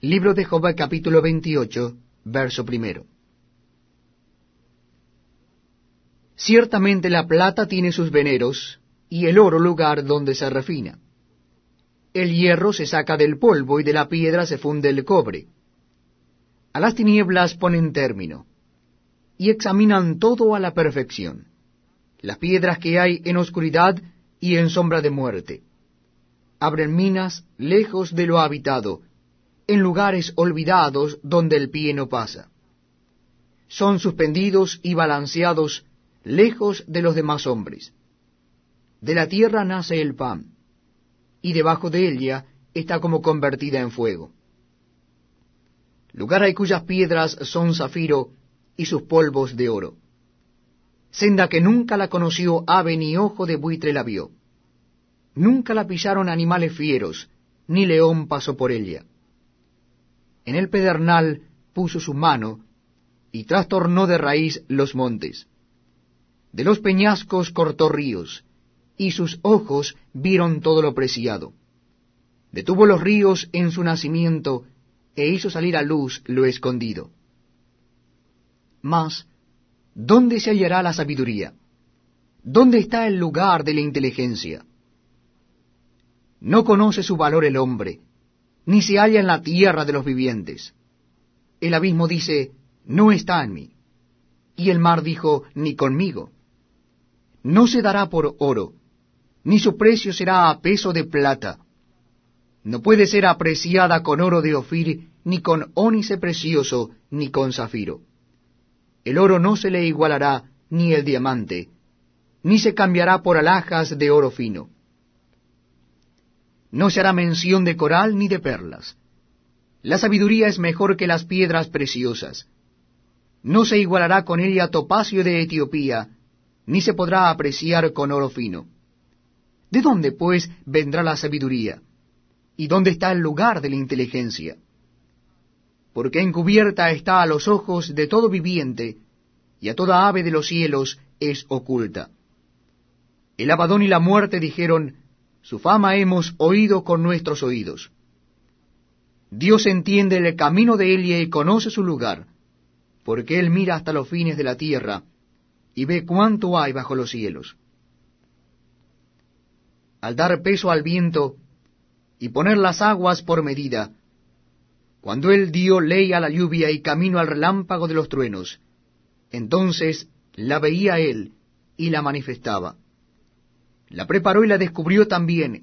Libro de Job capítulo 28, verso primero. Ciertamente la plata tiene sus veneros, y el oro lugar donde se refina. El hierro se saca del polvo y de la piedra se funde el cobre. A las tinieblas ponen término, y examinan todo a la perfección, las piedras que hay en oscuridad y en sombra de muerte. Abren minas lejos de lo habitado, en lugares olvidados donde el pie no pasa. Son suspendidos y balanceados lejos de los demás hombres. De la tierra nace el pan, y debajo de ella está como convertida en fuego. Lugar hay cuyas piedras son zafiro y sus polvos de oro. Senda que nunca la conoció ave ni ojo de buitre la vio. Nunca la pillaron animales fieros, ni león pasó por ella. En el pedernal puso su mano, y trastornó de raíz los montes. De los peñascos cortó ríos, y sus ojos vieron todo lo preciado. Detuvo los ríos en su nacimiento, e hizo salir a luz lo escondido. Mas, ¿dónde se hallará la sabiduría? ¿Dónde está el lugar de la inteligencia? No conoce su valor el hombre, ni se halla en la tierra de los vivientes. El abismo dice, no está en mí. Y el mar dijo, ni conmigo. No se dará por oro, ni su precio será a peso de plata. No puede ser apreciada con oro de Ofir, ni con ónice precioso, ni con zafiro. El oro no se le igualará, ni el diamante, ni se cambiará por alhajas de oro fino. No se hará mención de coral ni de perlas. La sabiduría es mejor que las piedras preciosas. No se igualará con ella topacio de Etiopía, ni se podrá apreciar con oro fino. ¿De dónde, pues, vendrá la sabiduría? ¿Y dónde está el lugar de la inteligencia? Porque encubierta está a los ojos de todo viviente, y a toda ave de los cielos es oculta. El abadón y la muerte dijeron, su fama hemos oído con nuestros oídos. Dios entiende el camino de Elia y conoce su lugar, porque Él mira hasta los fines de la tierra y ve cuánto hay bajo los cielos. Al dar peso al viento y poner las aguas por medida, cuando Él dio ley a la lluvia y camino al relámpago de los truenos, entonces la veía Él y la manifestaba. La preparó y la descubrió también,